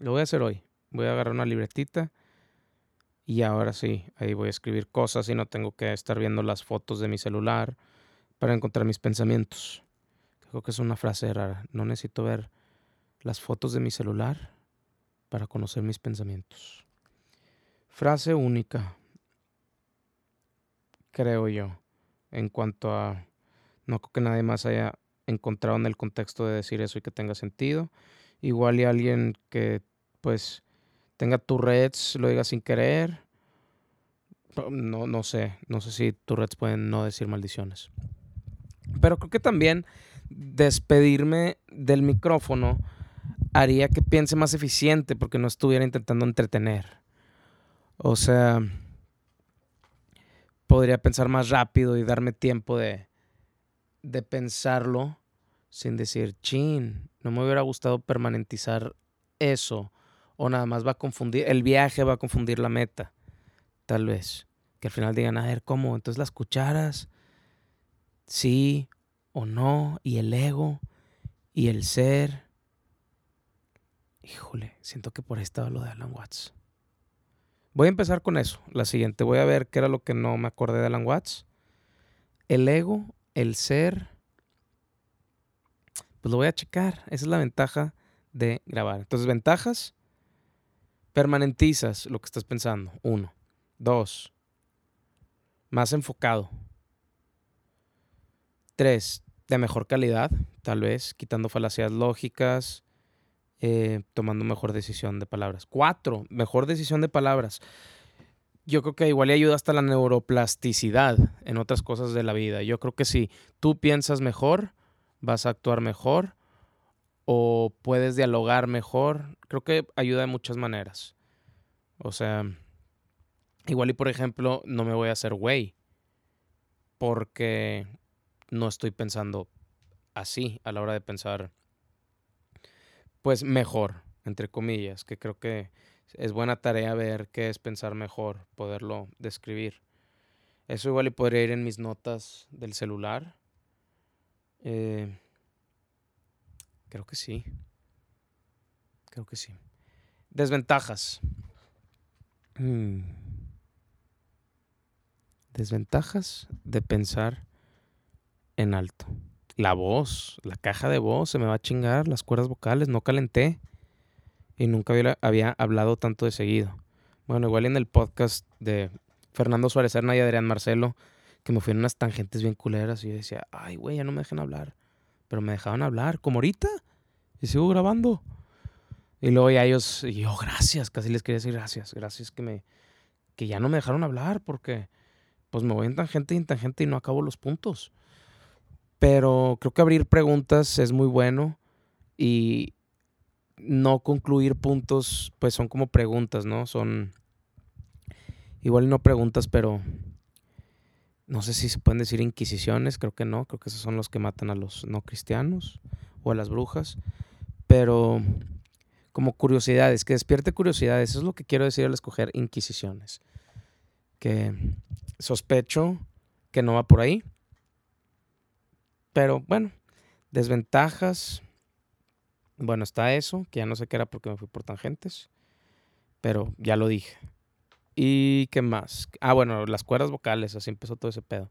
Lo voy a hacer hoy. Voy a agarrar una libretita y ahora sí, ahí voy a escribir cosas y no tengo que estar viendo las fotos de mi celular para encontrar mis pensamientos. Creo que es una frase rara. No necesito ver las fotos de mi celular para conocer mis pensamientos. Frase única, creo yo, en cuanto a... No creo que nadie más haya encontrado en el contexto de decir eso y que tenga sentido. Igual y alguien que pues tenga Tourette's, lo diga sin querer. No, no sé, no sé si Tourette's pueden no decir maldiciones. Pero creo que también despedirme del micrófono haría que piense más eficiente porque no estuviera intentando entretener. O sea, podría pensar más rápido y darme tiempo de, de pensarlo sin decir, chin, no me hubiera gustado permanentizar eso o nada más va a confundir, el viaje va a confundir la meta, tal vez. Que al final digan, a ver, ¿cómo? Entonces las cucharas, sí o no, y el ego, y el ser. Híjole, siento que por ahí estaba lo de Alan Watts. Voy a empezar con eso. La siguiente, voy a ver qué era lo que no me acordé de Alan Watts. El ego, el ser. Pues lo voy a checar. Esa es la ventaja de grabar. Entonces, ventajas Permanentizas lo que estás pensando. Uno. Dos. Más enfocado. Tres. De mejor calidad, tal vez, quitando falacias lógicas, eh, tomando mejor decisión de palabras. Cuatro. Mejor decisión de palabras. Yo creo que igual ayuda hasta la neuroplasticidad en otras cosas de la vida. Yo creo que si tú piensas mejor, vas a actuar mejor o puedes dialogar mejor. Creo que ayuda de muchas maneras. O sea, igual y por ejemplo, no me voy a hacer güey porque no estoy pensando así a la hora de pensar, pues mejor, entre comillas, que creo que es buena tarea ver qué es pensar mejor, poderlo describir. Eso igual y podría ir en mis notas del celular. Eh, Creo que sí. Creo que sí. Desventajas. Mm. Desventajas de pensar en alto. La voz, la caja de voz se me va a chingar, las cuerdas vocales, no calenté. Y nunca había, hablado tanto de seguido. Bueno, igual en el podcast de Fernando Suárez Serna y Adrián Marcelo, que me fui en unas tangentes bien culeras y yo decía, ay, güey, ya no me dejan hablar. Pero me dejaban hablar, como ahorita. Y sigo grabando. Y luego ya ellos, y yo, gracias, casi les quería decir gracias, gracias que me, que ya no me dejaron hablar porque pues me voy en tangente y en tangente y no acabo los puntos. Pero creo que abrir preguntas es muy bueno y no concluir puntos, pues son como preguntas, ¿no? Son igual no preguntas, pero no sé si se pueden decir inquisiciones, creo que no, creo que esos son los que matan a los no cristianos o a las brujas, pero como curiosidades, que despierte curiosidades, eso es lo que quiero decir al escoger inquisiciones, que sospecho que no va por ahí, pero bueno, desventajas, bueno, está eso, que ya no sé qué era porque me fui por tangentes, pero ya lo dije. ¿Y qué más? Ah, bueno, las cuerdas vocales, así empezó todo ese pedo.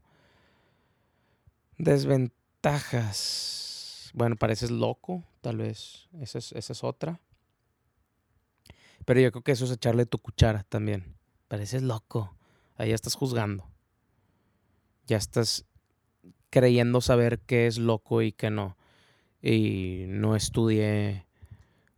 Desventajas. Bueno, pareces loco, tal vez. Esa es, esa es otra. Pero yo creo que eso es echarle tu cuchara también. Pareces loco. Ahí ya estás juzgando. Ya estás creyendo saber qué es loco y qué no. Y no estudié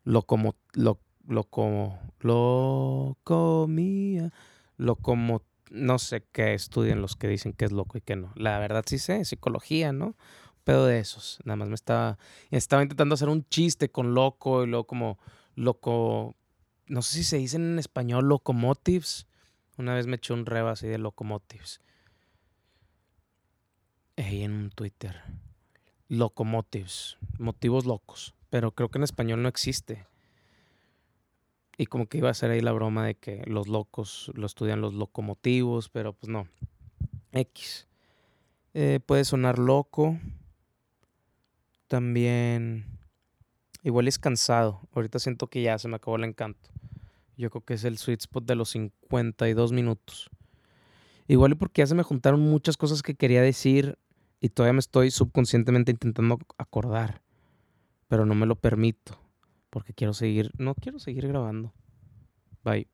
lo como, lo, lo como, lo comía, lo como, no sé qué estudian los que dicen que es loco y que no. La verdad sí sé, psicología, ¿no? Pedo de esos. Nada más me estaba, estaba intentando hacer un chiste con loco y luego como loco, no sé si se dice en español locomotives. Una vez me eché un reba así de locomotives. En un Twitter. Locomotives. Motivos locos. Pero creo que en español no existe. Y como que iba a ser ahí la broma de que los locos lo estudian los locomotivos, pero pues no. X. Eh, puede sonar loco. También. Igual es cansado. Ahorita siento que ya se me acabó el encanto. Yo creo que es el sweet spot de los 52 minutos. Igual porque ya se me juntaron muchas cosas que quería decir y todavía me estoy subconscientemente intentando acordar. Pero no me lo permito porque quiero seguir, no quiero seguir grabando. Bye.